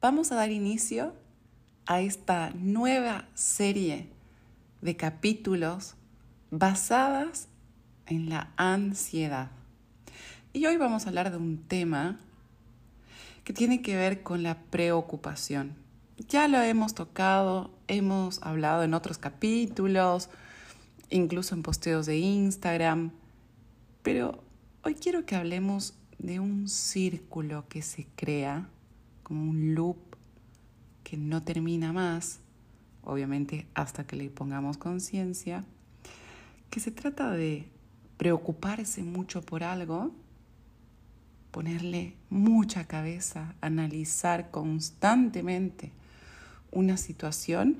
vamos a dar inicio a esta nueva serie de capítulos basadas en la ansiedad. Y hoy vamos a hablar de un tema que tiene que ver con la preocupación. Ya lo hemos tocado, hemos hablado en otros capítulos, incluso en posteos de Instagram, pero hoy quiero que hablemos de un círculo que se crea, como un loop que no termina más, obviamente hasta que le pongamos conciencia, que se trata de preocuparse mucho por algo, ponerle mucha cabeza, analizar constantemente una situación,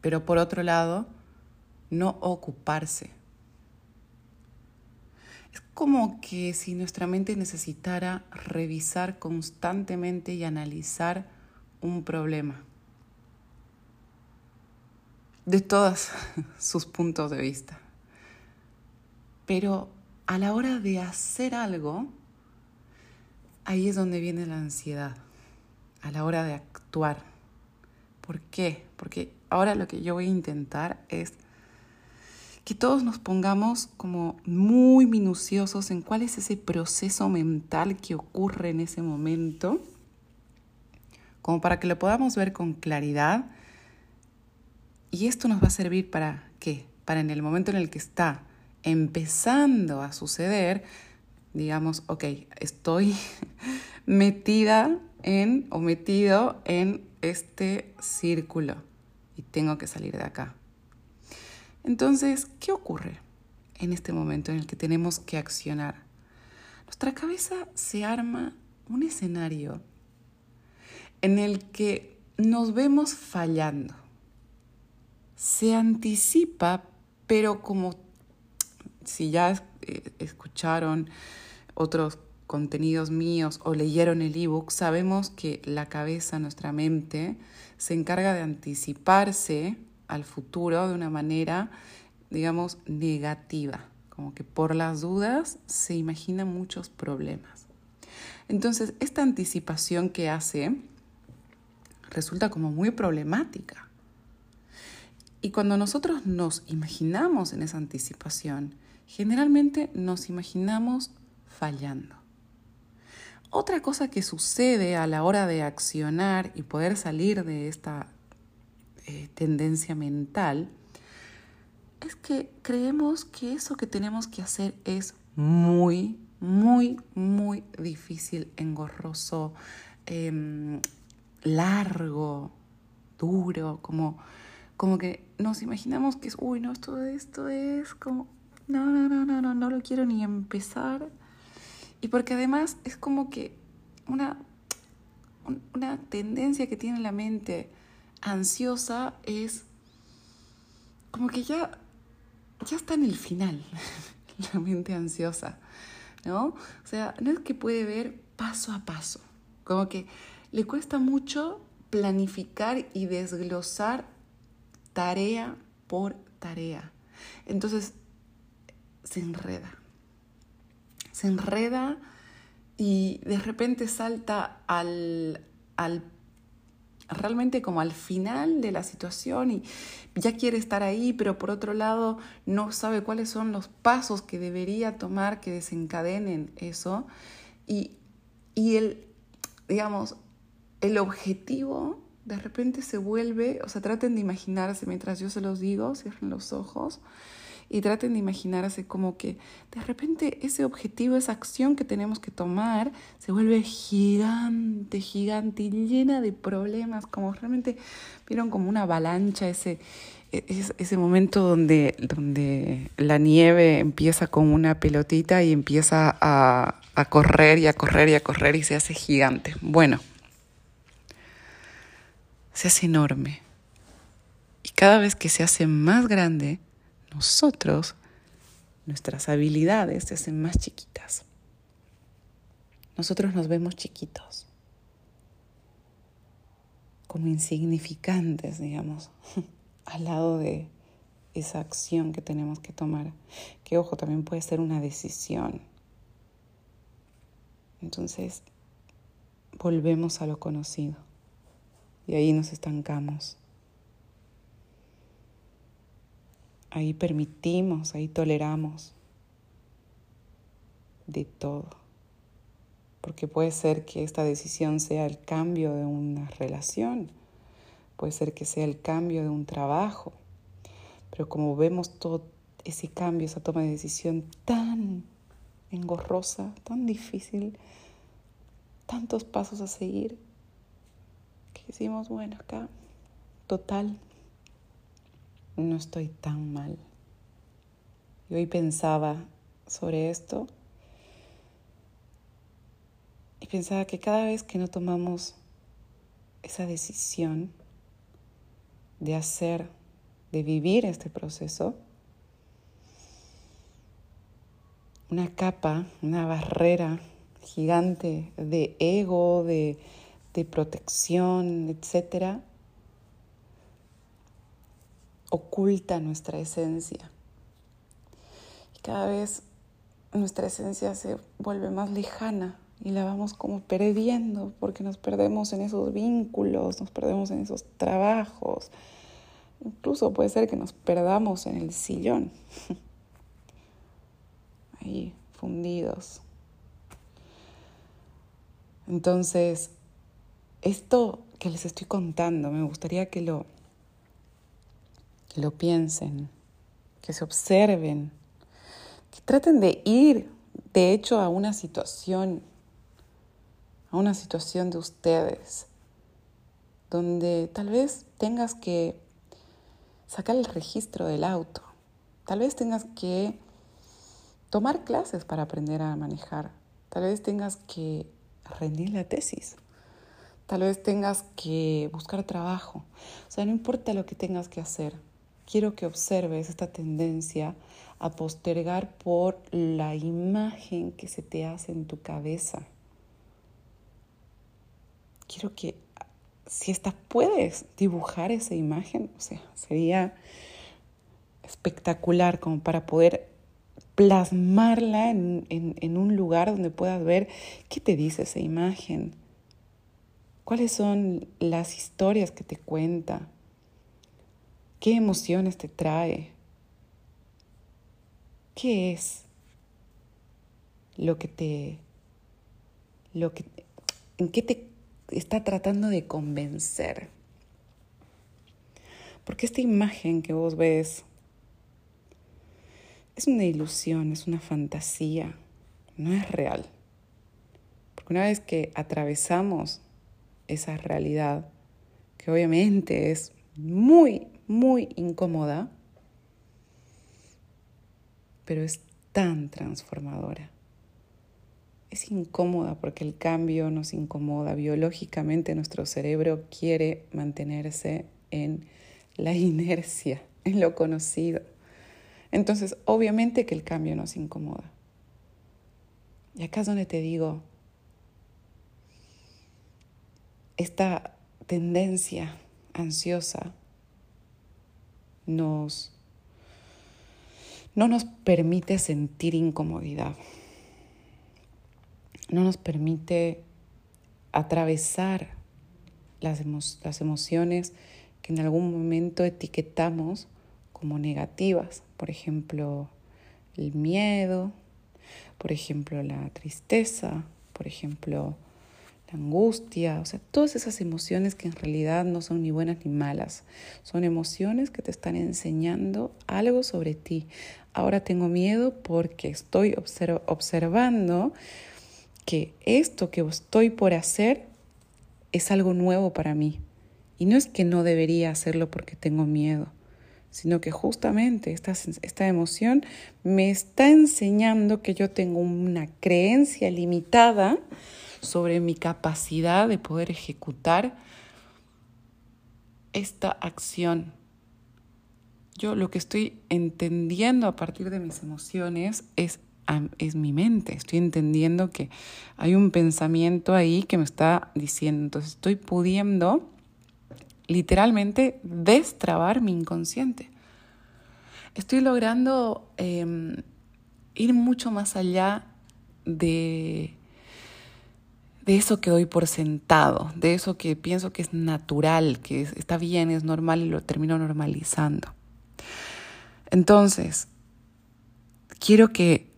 pero por otro lado, no ocuparse es como que si nuestra mente necesitara revisar constantemente y analizar un problema de todos sus puntos de vista. Pero a la hora de hacer algo, ahí es donde viene la ansiedad, a la hora de actuar. ¿Por qué? Porque ahora lo que yo voy a intentar es que todos nos pongamos como muy minuciosos en cuál es ese proceso mental que ocurre en ese momento, como para que lo podamos ver con claridad. Y esto nos va a servir para qué? Para en el momento en el que está empezando a suceder, digamos, ok, estoy metida en o metido en este círculo y tengo que salir de acá. Entonces, ¿qué ocurre en este momento en el que tenemos que accionar? Nuestra cabeza se arma un escenario en el que nos vemos fallando. Se anticipa, pero como si ya eh, escucharon otros contenidos míos o leyeron el ebook, sabemos que la cabeza, nuestra mente, se encarga de anticiparse al futuro de una manera, digamos, negativa, como que por las dudas se imaginan muchos problemas. Entonces, esta anticipación que hace resulta como muy problemática. Y cuando nosotros nos imaginamos en esa anticipación, generalmente nos imaginamos fallando. Otra cosa que sucede a la hora de accionar y poder salir de esta eh, tendencia mental es que creemos que eso que tenemos que hacer es muy, muy, muy difícil, engorroso, em, largo, duro, como, como que nos imaginamos que es, uy, no, esto, esto es como, no, no, no, no, no, no lo quiero ni empezar. Y porque además es como que una, una tendencia que tiene la mente ansiosa es como que ya, ya está en el final, la mente ansiosa, ¿no? O sea, no es que puede ver paso a paso, como que le cuesta mucho planificar y desglosar tarea por tarea. Entonces, se enreda. Se enreda y de repente salta al, al realmente como al final de la situación y ya quiere estar ahí, pero por otro lado no sabe cuáles son los pasos que debería tomar que desencadenen eso. Y, y el, digamos, el objetivo de repente se vuelve, o sea, traten de imaginarse mientras yo se los digo, cierren los ojos y traten de imaginarse como que de repente ese objetivo, esa acción que tenemos que tomar, se vuelve gigante, gigante y llena de problemas, como realmente vieron como una avalancha ese, ese momento donde, donde la nieve empieza con una pelotita y empieza a, a correr y a correr y a correr y se hace gigante. Bueno, se hace enorme. Y cada vez que se hace más grande, nosotros, nuestras habilidades se hacen más chiquitas. Nosotros nos vemos chiquitos, como insignificantes, digamos, al lado de esa acción que tenemos que tomar, que ojo, también puede ser una decisión. Entonces, volvemos a lo conocido y ahí nos estancamos. Ahí permitimos, ahí toleramos de todo. Porque puede ser que esta decisión sea el cambio de una relación, puede ser que sea el cambio de un trabajo, pero como vemos todo ese cambio, esa toma de decisión tan engorrosa, tan difícil, tantos pasos a seguir, que decimos, bueno, acá, total, no estoy tan mal. Y hoy pensaba sobre esto y pensaba que cada vez que no tomamos esa decisión de hacer, de vivir este proceso, una capa, una barrera gigante de ego, de, de protección, etcétera, oculta nuestra esencia. Y cada vez nuestra esencia se vuelve más lejana y la vamos como perdiendo porque nos perdemos en esos vínculos, nos perdemos en esos trabajos. Incluso puede ser que nos perdamos en el sillón, ahí fundidos. Entonces, esto que les estoy contando, me gustaría que lo, que lo piensen, que se observen, que traten de ir, de hecho, a una situación a una situación de ustedes donde tal vez tengas que sacar el registro del auto, tal vez tengas que tomar clases para aprender a manejar, tal vez tengas que rendir la tesis, tal vez tengas que buscar trabajo, o sea, no importa lo que tengas que hacer, quiero que observes esta tendencia a postergar por la imagen que se te hace en tu cabeza. Quiero que si esta puedes dibujar esa imagen, o sea, sería espectacular como para poder plasmarla en, en, un lugar donde puedas ver qué te dice esa imagen, cuáles son las historias que te cuenta, qué emociones te trae, qué es lo que te, lo que, en qué te está tratando de convencer. Porque esta imagen que vos ves es una ilusión, es una fantasía, no es real. Porque una vez que atravesamos esa realidad, que obviamente es muy, muy incómoda, pero es tan transformadora es incómoda porque el cambio nos incomoda. Biológicamente nuestro cerebro quiere mantenerse en la inercia, en lo conocido. Entonces, obviamente que el cambio nos incomoda. Y acá es donde te digo, esta tendencia ansiosa nos, no nos permite sentir incomodidad no nos permite atravesar las, las emociones que en algún momento etiquetamos como negativas. Por ejemplo, el miedo, por ejemplo, la tristeza, por ejemplo, la angustia, o sea, todas esas emociones que en realidad no son ni buenas ni malas, son emociones que te están enseñando algo sobre ti. Ahora tengo miedo porque estoy observando que esto que estoy por hacer es algo nuevo para mí. Y no es que no debería hacerlo porque tengo miedo, sino que justamente esta, esta emoción me está enseñando que yo tengo una creencia limitada sobre mi capacidad de poder ejecutar esta acción. Yo lo que estoy entendiendo a partir de mis emociones es es mi mente. Estoy entendiendo que hay un pensamiento ahí que me está diciendo. Entonces estoy pudiendo literalmente destrabar mi inconsciente. Estoy logrando em, ir mucho más allá de, de eso que doy por sentado, de eso que pienso que es natural, que está bien, es normal y lo termino normalizando. Entonces, quiero que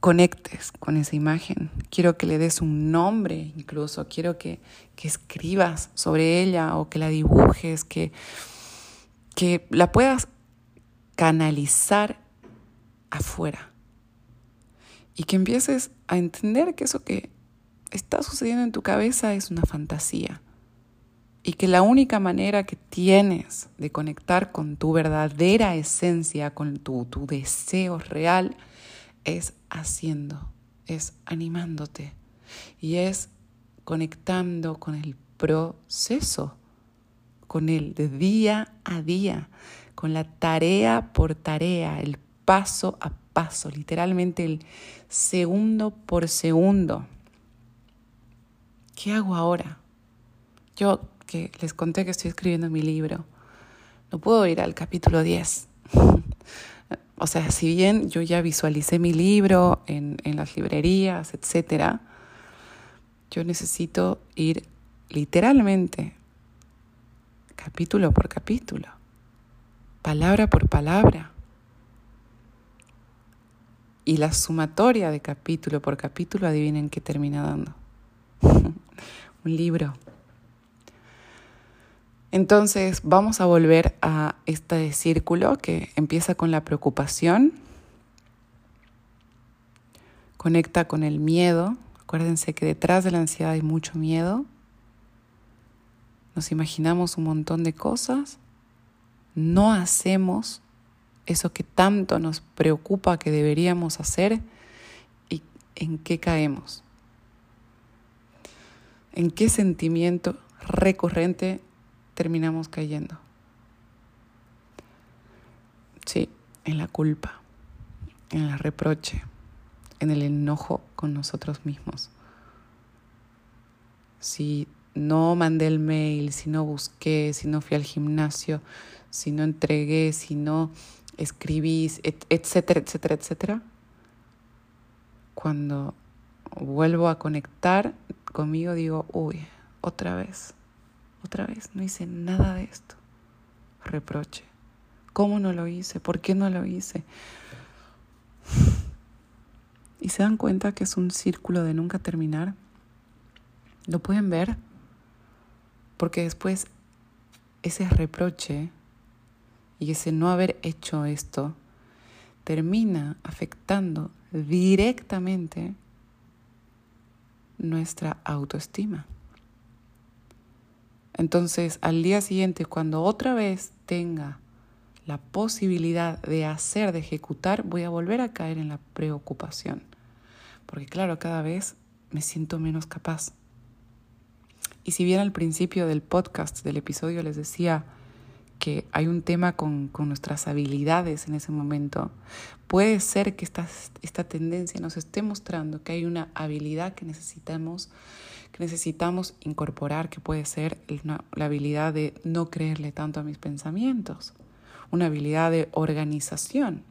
conectes con esa imagen, quiero que le des un nombre incluso, quiero que, que escribas sobre ella o que la dibujes, que, que la puedas canalizar afuera y que empieces a entender que eso que está sucediendo en tu cabeza es una fantasía y que la única manera que tienes de conectar con tu verdadera esencia, con tu, tu deseo real, es haciendo, es animándote y es conectando con el proceso, con el día a día, con la tarea por tarea, el paso a paso, literalmente el segundo por segundo. ¿Qué hago ahora? Yo que les conté que estoy escribiendo mi libro, no puedo ir al capítulo 10. o sea, si bien yo ya visualicé mi libro en, en las librerías, etc., yo necesito ir literalmente capítulo por capítulo, palabra por palabra. Y la sumatoria de capítulo por capítulo, adivinen qué termina dando. Un libro. Entonces vamos a volver a este círculo que empieza con la preocupación, conecta con el miedo. Acuérdense que detrás de la ansiedad hay mucho miedo. Nos imaginamos un montón de cosas, no hacemos eso que tanto nos preocupa que deberíamos hacer y en qué caemos. ¿En qué sentimiento recurrente terminamos cayendo? Sí, en la culpa, en el reproche, en el enojo con nosotros mismos. Si no mandé el mail, si no busqué, si no fui al gimnasio, si no entregué, si no escribís, etcétera, etcétera, etcétera, cuando vuelvo a conectar conmigo digo, uy, otra vez, otra vez, no hice nada de esto. Reproche. ¿Cómo no lo hice? ¿Por qué no lo hice? Y se dan cuenta que es un círculo de nunca terminar. ¿Lo pueden ver? Porque después ese reproche y ese no haber hecho esto termina afectando directamente nuestra autoestima. Entonces, al día siguiente, cuando otra vez tenga la posibilidad de hacer, de ejecutar, voy a volver a caer en la preocupación. Porque claro, cada vez me siento menos capaz. Y si bien al principio del podcast, del episodio, les decía, que hay un tema con, nuestras habilidades en ese momento, puede ser que esta, esta tendencia nos esté mostrando que hay una habilidad que necesitamos, que necesitamos incorporar, que puede ser la habilidad de no creerle tanto a mis pensamientos, una habilidad de organización.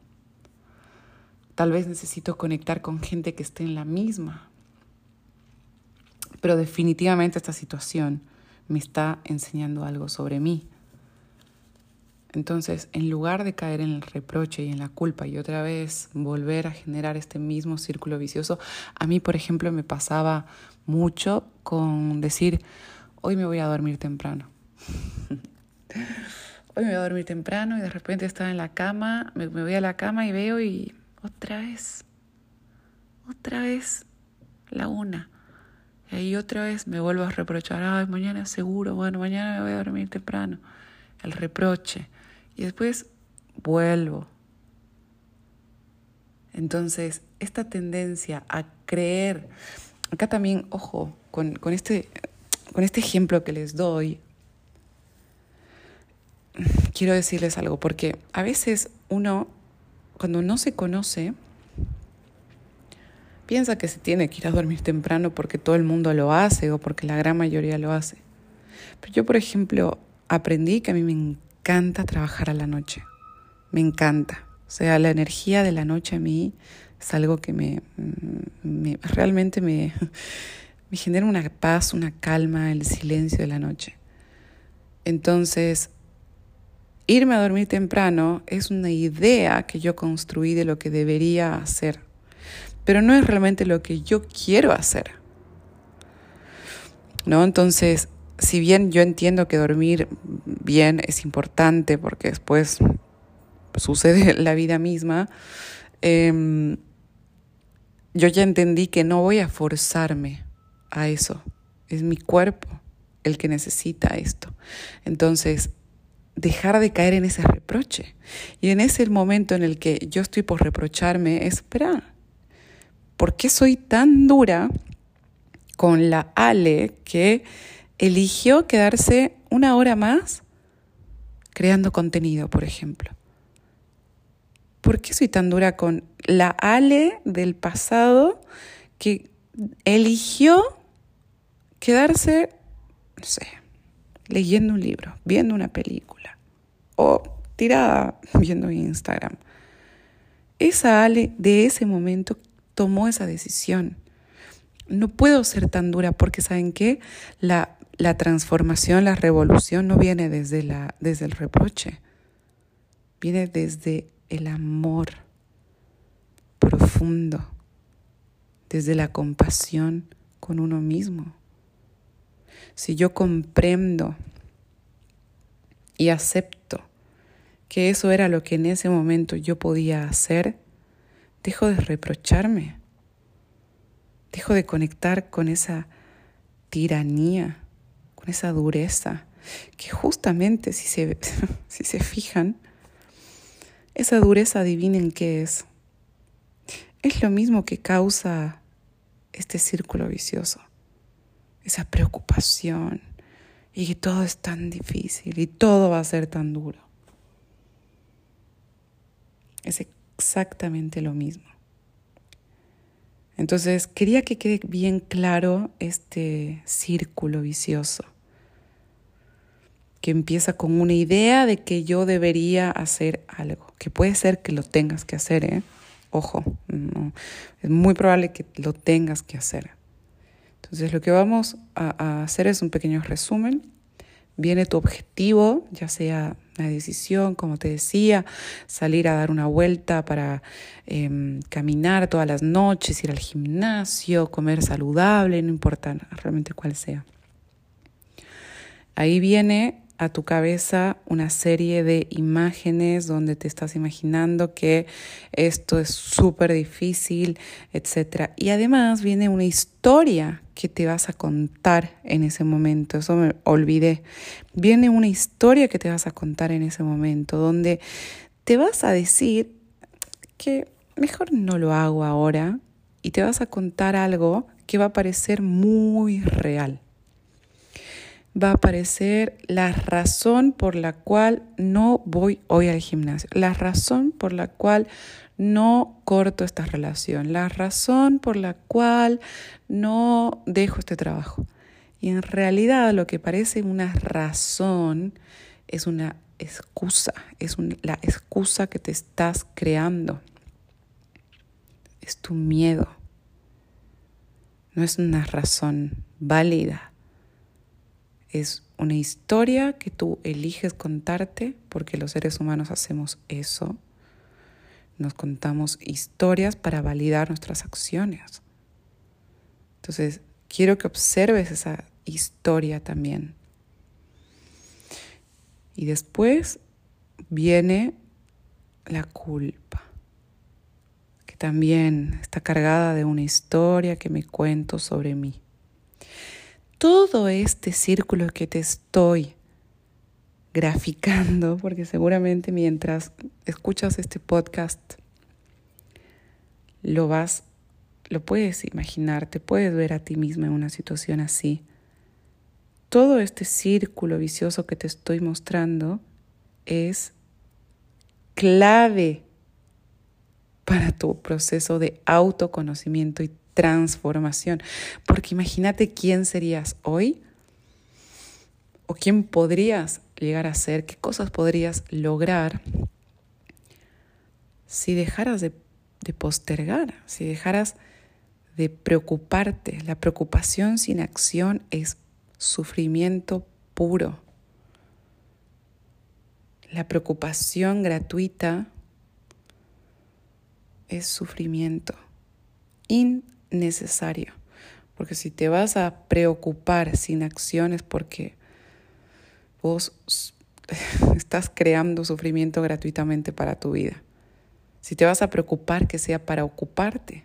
Tal vez necesito conectar con gente que esté en la misma. Pero definitivamente esta situación me está enseñando algo sobre mí. Entonces, en lugar de caer en el reproche y en la culpa y otra vez volver a generar este mismo círculo vicioso, a mí, por ejemplo, me pasaba mucho con decir, hoy me voy a dormir temprano. hoy me voy a dormir temprano y de repente estaba en la cama, me, voy a la cama y veo y otra vez, otra vez la una. Y ahí otra vez me vuelvo a reprochar, ay, mañana seguro, bueno, mañana me voy a dormir temprano. El reproche. Y después vuelvo. Entonces, esta tendencia a creer, acá también, ojo, con, este, con este ejemplo que les doy, quiero decirles algo, porque a veces uno, cuando no se conoce, piensa que se tiene que ir a dormir temprano porque todo el mundo lo hace o porque la gran mayoría lo hace. Pero yo, por ejemplo, aprendí que a mí me encanta trabajar a la noche. Me encanta. O sea, la energía de la noche a mí es algo que me, realmente me, me genera una paz, una calma, el silencio de la noche. Entonces, irme a dormir temprano es una idea que yo construí de lo que debería hacer, pero no es realmente lo que yo quiero hacer. ¿No? Entonces, si bien yo entiendo que dormir bien es importante porque después sucede la vida misma, em, yo ya entendí que no voy a forzarme a eso. Es mi cuerpo el que necesita esto. Entonces, dejar de caer en ese reproche. Y en ese momento en el que yo estoy por reprocharme, espera, ¿por qué soy tan dura con la Ale que eligió quedarse una hora más creando contenido, por ejemplo? ¿Por qué soy tan dura con la Ale del pasado que eligió quedarse, no sé, leyendo un libro, viendo una película o tirada viendo Instagram. Esa Ale de ese momento tomó esa decisión. No puedo ser tan dura porque, ¿saben qué? La, la transformación, la revolución no viene desde, la, desde el reproche, viene desde el amor profundo, desde la compasión con uno mismo. Si yo comprendo y acepto que eso era lo que en ese momento yo podía hacer, dejo de reprocharme, dejo de conectar con esa tiranía, con esa dureza, que justamente si se, si se fijan, esa dureza adivinen qué es. Es lo mismo que causa este círculo vicioso esa preocupación y que todo es tan difícil y todo va a ser tan duro. Es exactamente lo mismo. Entonces, quería que quede bien claro este círculo vicioso, que empieza con una idea de que yo debería hacer algo, que puede ser que lo tengas que hacer, ¿eh? Ojo, es muy probable que lo tengas que hacer. Entonces lo que vamos a, hacer es un pequeño resumen. Viene tu objetivo, ya sea una decisión, como te decía, salir a dar una vuelta para em, caminar todas las noches, ir al gimnasio, comer saludable, no importa realmente cuál sea. Ahí viene a tu cabeza una serie de imágenes donde te estás imaginando que esto es súper difícil, etc. Y además viene una historia que te vas a contar en ese momento, eso me olvidé. Viene una historia que te vas a contar en ese momento, donde te vas a decir que mejor no lo hago ahora y te vas a contar algo que va a parecer muy real va a aparecer la razón por la cual no voy hoy al gimnasio, la razón por la cual no corto esta relación, la razón por la cual no dejo este trabajo. Y en realidad lo que parece una razón es una excusa, es la excusa que te estás creando. Es tu miedo. No es una razón válida es una historia que tú eliges contarte, porque los seres humanos hacemos eso. Nos contamos historias para validar nuestras acciones. Entonces, quiero que observes esa historia también. Y después viene la culpa, que también está cargada de una historia que me cuento sobre mí todo este círculo que te estoy graficando, porque seguramente mientras escuchas este podcast lo vas, lo puedes imaginar, te puedes ver a ti misma en una situación así. Todo este círculo vicioso que te estoy mostrando es clave para tu proceso de autoconocimiento y transformación. Porque imagínate quién serías hoy o quién podrías llegar a ser, qué cosas podrías lograr si dejaras de, postergar, si dejaras de preocuparte. La preocupación sin acción es sufrimiento puro. La preocupación gratuita es sufrimiento innecesario. Porque si te vas a preocupar sin acciones porque vos estás creando sufrimiento gratuitamente para tu vida. Si te vas a preocupar, que sea para ocuparte.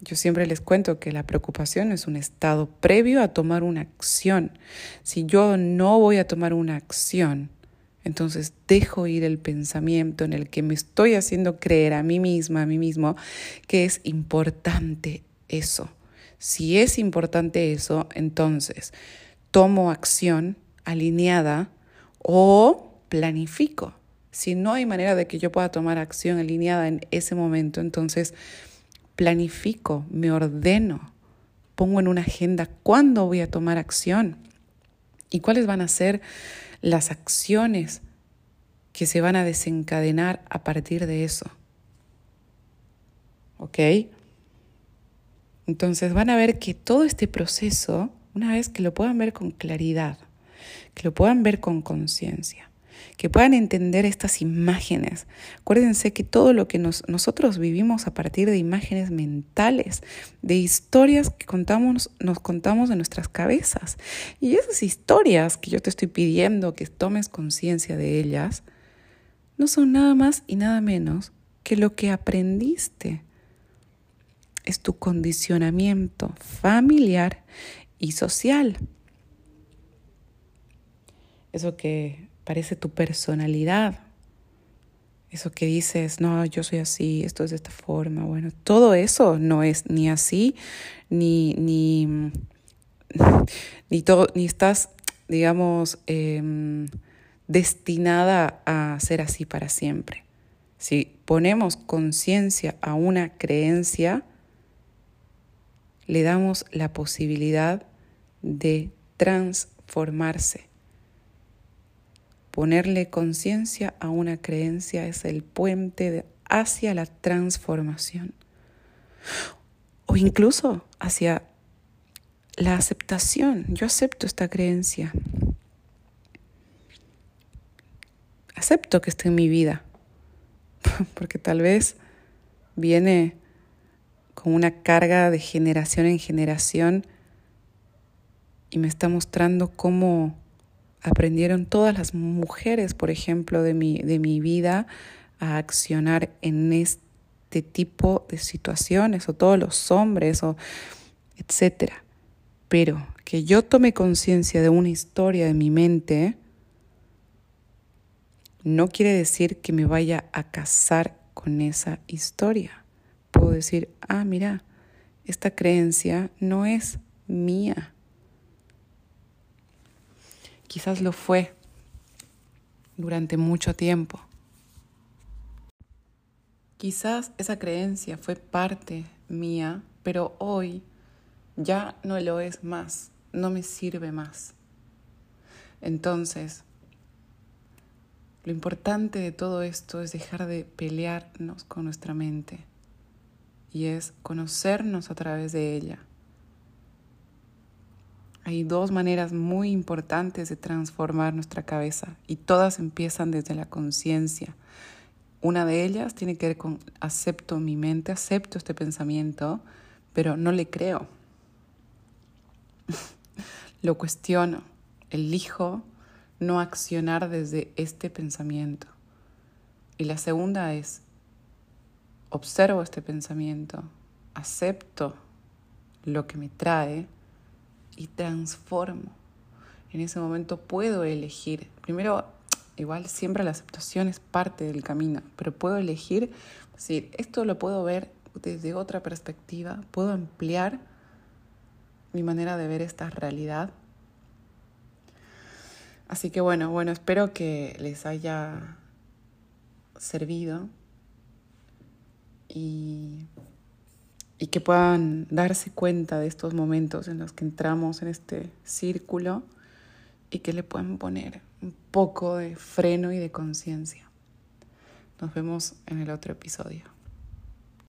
Yo siempre les cuento que la preocupación es un estado previo a tomar una acción. Si yo no voy a tomar una acción, entonces dejo ir el pensamiento en el que me estoy haciendo creer a mí misma, a mí mismo, que es importante eso. Si es importante eso, entonces tomo acción alineada o planifico. Si no hay manera de que yo pueda tomar acción alineada en ese momento, entonces planifico, me ordeno, pongo en una agenda cuándo voy a tomar acción y cuáles van a ser las acciones que se van a desencadenar a partir de eso. ¿Ok? Entonces van a ver que todo este proceso, una vez que lo puedan ver con claridad, que lo puedan ver con conciencia, que puedan entender estas imágenes. Acuérdense que todo lo que nosotros vivimos a partir de imágenes mentales, de historias que contamos, nos contamos de nuestras cabezas. Y esas historias que yo te estoy pidiendo que tomes conciencia de ellas, no son nada más y nada menos que lo que aprendiste. Es tu condicionamiento familiar y social eso que parece tu personalidad, eso que dices, no, yo soy así, esto es de esta forma, bueno, todo eso no es ni así, ni, ni, ni, todo, ni estás, digamos, em, destinada a ser así para siempre. Si ponemos conciencia a una creencia, le damos la posibilidad de transformarse. Ponerle conciencia a una creencia es el puente hacia la transformación o incluso hacia la aceptación. Yo acepto esta creencia. Acepto que esté en mi vida, porque tal vez viene con una carga de generación en generación y me está mostrando cómo aprendieron todas las mujeres, por ejemplo, de mi, de mi vida a accionar en este tipo de situaciones, o todos los hombres, o etcétera. Pero que yo tome conciencia de una historia de mi mente no quiere decir que me vaya a casar con esa historia. Puedo decir, ah, mira, esta creencia no es mía Quizás lo fue durante mucho tiempo. Quizás esa creencia fue parte mía, pero hoy ya no lo es más, no me sirve más. Entonces, lo importante de todo esto es dejar de pelearnos con nuestra mente y es conocernos a través de ella hay dos maneras muy importantes de transformar nuestra cabeza y todas empiezan desde la conciencia. Una de ellas tiene que ver con acepto mi mente, acepto este pensamiento, pero no le creo. Lo cuestiono, elijo no accionar desde este pensamiento. Y la segunda es, observo este pensamiento, acepto lo que me trae y transformo. En ese momento puedo elegir. Primero, igual siempre la aceptación es parte del camino, pero puedo elegir, decir, esto lo puedo ver desde otra perspectiva, puedo ampliar mi manera de ver esta realidad. Así que bueno, bueno, espero que les haya servido y y que puedan darse cuenta de estos momentos en los que entramos en este círculo y que le puedan poner un poco de freno y de conciencia. Nos vemos en el otro episodio.